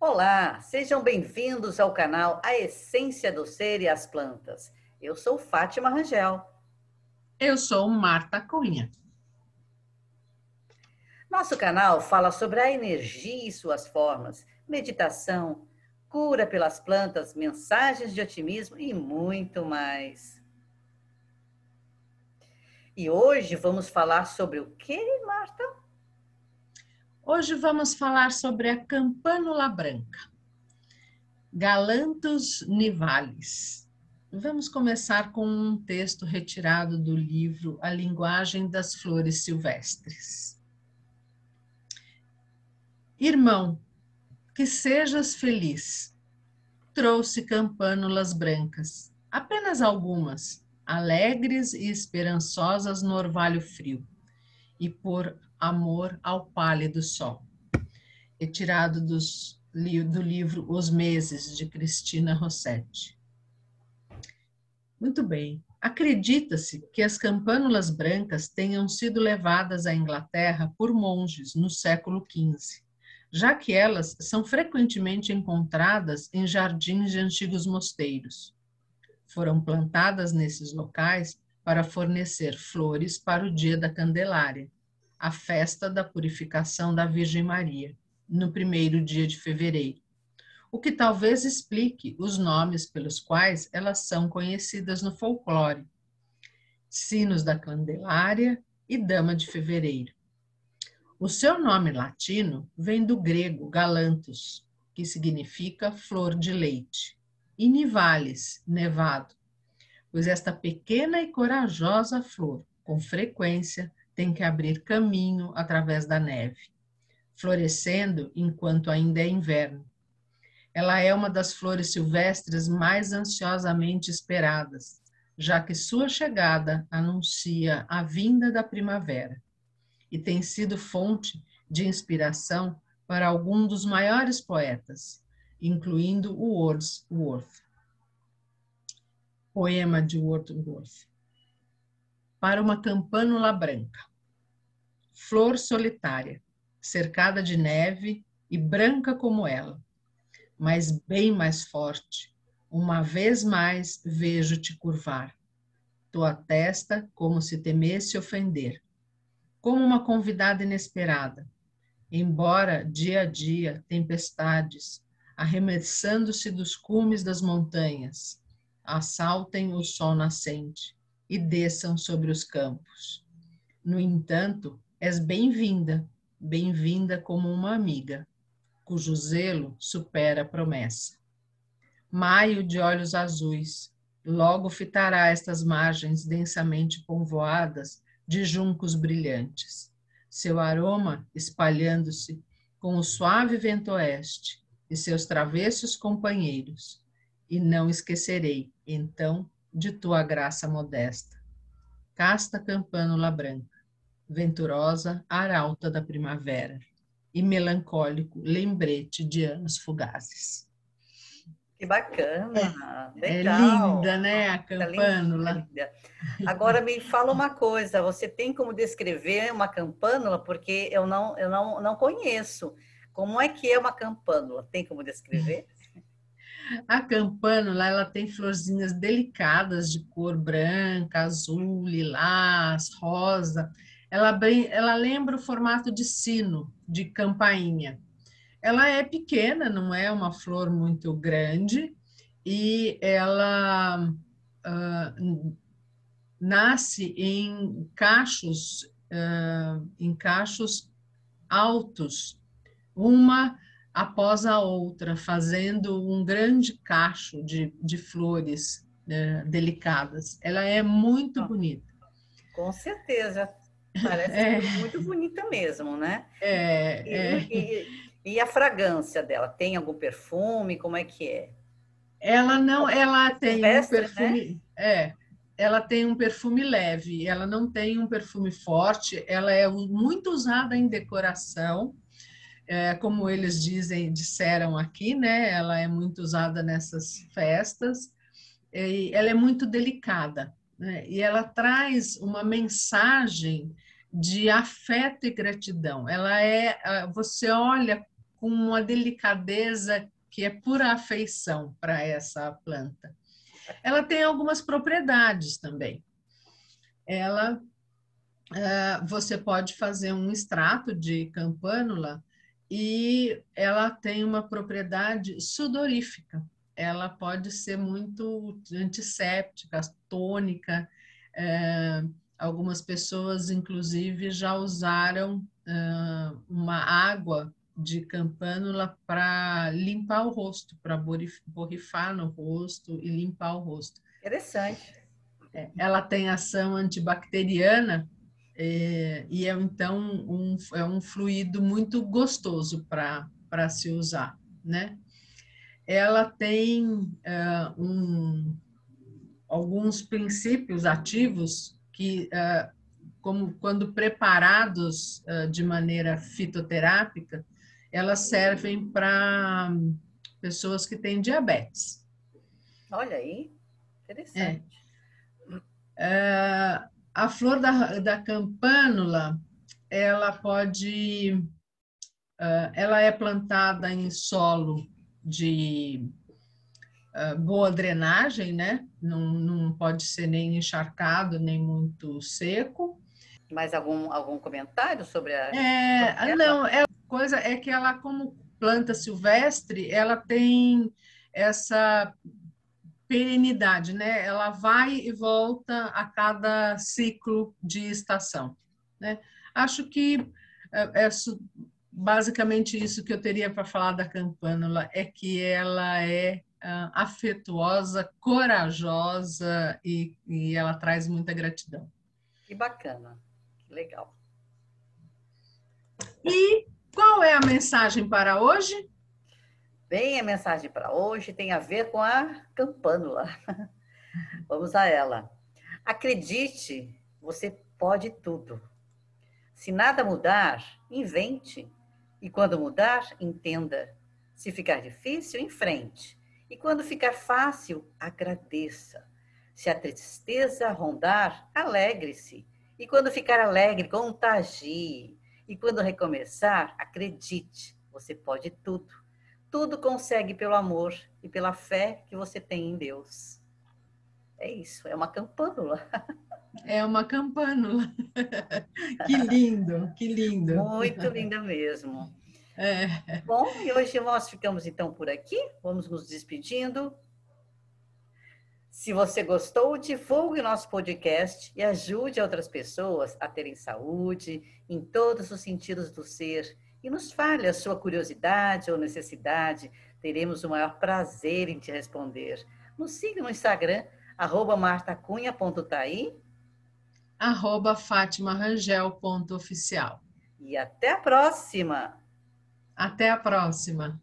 Olá, sejam bem-vindos ao canal A Essência do Ser e as Plantas. Eu sou Fátima Rangel. Eu sou Marta Cunha. Nosso canal fala sobre a energia e suas formas, meditação, cura pelas plantas, mensagens de otimismo e muito mais. E hoje vamos falar sobre o que, Marta? Hoje vamos falar sobre a campanula branca, Galanthus nivalis. Vamos começar com um texto retirado do livro A Linguagem das Flores Silvestres. Irmão, que sejas feliz. Trouxe campânulas brancas, apenas algumas, alegres e esperançosas no orvalho frio, e por amor ao pálido sol. Retirado dos, do livro Os Meses, de Cristina Rossetti. Muito bem. Acredita-se que as campânulas brancas tenham sido levadas à Inglaterra por monges no século XV, já que elas são frequentemente encontradas em jardins de antigos mosteiros. Foram plantadas nesses locais para fornecer flores para o dia da Candelária, a festa da purificação da Virgem Maria, no primeiro dia de fevereiro, o que talvez explique os nomes pelos quais elas são conhecidas no folclore: Sinos da Candelária e Dama de Fevereiro. O seu nome latino vem do grego galanthus, que significa flor de leite, e nivalis, nevado, pois esta pequena e corajosa flor, com frequência, tem que abrir caminho através da neve, florescendo enquanto ainda é inverno. Ela é uma das flores silvestres mais ansiosamente esperadas, já que sua chegada anuncia a vinda da primavera e tem sido fonte de inspiração para algum dos maiores poetas, incluindo o Wordsworth. Poema de Wordsworth. Para uma campanula branca flor solitária, cercada de neve e branca como ela, mas bem mais forte. Uma vez mais vejo-te curvar, tua testa como se temesse ofender, como uma convidada inesperada. Embora dia a dia tempestades, arremessando-se dos cumes das montanhas, assaltem o sol nascente e desçam sobre os campos. No entanto, És bem-vinda, bem-vinda como uma amiga, cujo zelo supera a promessa. Maio de olhos azuis, logo fitará estas margens densamente povoadas de juncos brilhantes, seu aroma espalhando-se com o suave vento oeste e seus travessos companheiros, e não esquecerei, então, de tua graça modesta. Casta campânula branca venturosa arauta da primavera e melancólico lembrete de anos fugazes. Que bacana, é, é legal. É linda, né, a campânula. Linda. Agora me fala uma coisa, você tem como descrever uma campânula porque eu não eu não, não conheço. Como é que é uma campânula? Tem como descrever? A campânula, ela tem florzinhas delicadas de cor branca, azul, lilás, rosa ela, ela lembra o formato de sino, de campainha. Ela é pequena, não é uma flor muito grande, e ela uh, nasce em cachos, uh, em cachos altos, uma após a outra, fazendo um grande cacho de, de flores uh, delicadas. Ela é muito bonita. Com certeza. Parece é. muito bonita mesmo, né? É, e, é. E, e, a fragrância dela? Tem algum perfume? Como é que é? Ela não, ela tem um né? perfume. Né? É, ela tem um perfume leve, ela não tem um perfume forte, ela é muito usada em decoração. É, como eles dizem, disseram aqui, né? Ela é muito usada nessas festas. E ela é muito delicada, né? E ela traz uma mensagem de afeto e gratidão. Ela é, você olha com uma delicadeza que é pura afeição para essa planta. Ela tem algumas propriedades também. Ela, uh, você pode fazer um extrato de campânula e ela tem uma propriedade sudorífica. Ela pode ser muito antisséptica, tônica. É, algumas pessoas, inclusive, já usaram uh, uma água de campânula para limpar o rosto, para borrifar no rosto e limpar o rosto. Interessante. É, ela tem ação antibacteriana é, e é então um, é um fluido muito gostoso para se usar, né? Ela tem é, um, alguns princípios ativos que, é, como quando preparados é, de maneira fitoterápica, elas servem para pessoas que têm diabetes. Olha aí, interessante. É. A flor da, da campânula, ela pode, uh, ela é plantada em solo de uh, boa drenagem, né? Não, não pode ser nem encharcado, nem muito seco. Mais algum, algum comentário sobre a... É, não, é, coisa é que ela, como planta silvestre, ela tem essa perenidade, né? Ela vai e volta a cada ciclo de estação, né? Acho que é, é basicamente isso que eu teria para falar da campânula é que ela é uh, afetuosa, corajosa e, e ela traz muita gratidão. Que bacana, que legal. E qual é a mensagem para hoje? Bem, a mensagem para hoje tem a ver com a campânula. Vamos a ela. Acredite, você pode tudo. Se nada mudar, invente. E quando mudar, entenda. Se ficar difícil, enfrente. E quando ficar fácil, agradeça. Se a tristeza rondar, alegre-se. E quando ficar alegre, contagie. E quando recomeçar, acredite, você pode tudo. Tudo consegue pelo amor e pela fé que você tem em Deus. É isso, é uma campânula. É uma campânula. que lindo, que lindo. Muito linda mesmo. É. Bom, e hoje nós ficamos então por aqui. Vamos nos despedindo. Se você gostou, divulgue nosso podcast e ajude outras pessoas a terem saúde em todos os sentidos do ser. E nos fale a sua curiosidade ou necessidade. Teremos o maior prazer em te responder. Nos siga no Instagram, arroba martacunha.tai arroba fatimarangel.oficial. E até a próxima! Até a próxima!